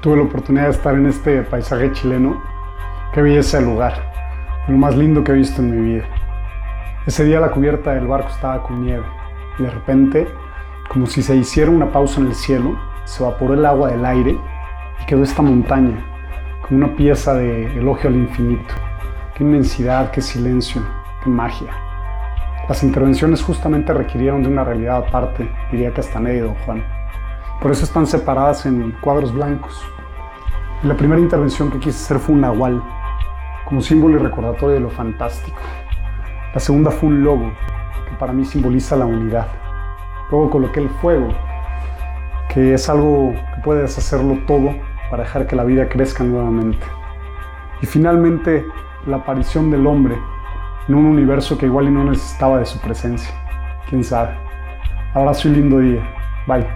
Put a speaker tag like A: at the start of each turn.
A: tuve la oportunidad de estar en este paisaje chileno. Qué belleza el lugar, lo más lindo que he visto en mi vida. Ese día la cubierta del barco estaba con nieve y de repente, como si se hiciera una pausa en el cielo, se evaporó el agua del aire y quedó esta montaña, como una pieza de elogio al infinito. Qué inmensidad, qué silencio, qué magia. Las intervenciones justamente requirieron de una realidad aparte, diría Castaneda y Don Juan. Por eso están separadas en cuadros blancos. la primera intervención que quise hacer fue un nahual, como símbolo y recordatorio de lo fantástico. La segunda fue un lobo, que para mí simboliza la unidad. Luego coloqué el fuego, que es algo que puede deshacerlo todo para dejar que la vida crezca nuevamente. Y finalmente, la aparición del hombre en un universo que igual y no necesitaba de su presencia. Quién sabe. Abrazo y lindo día. Bye.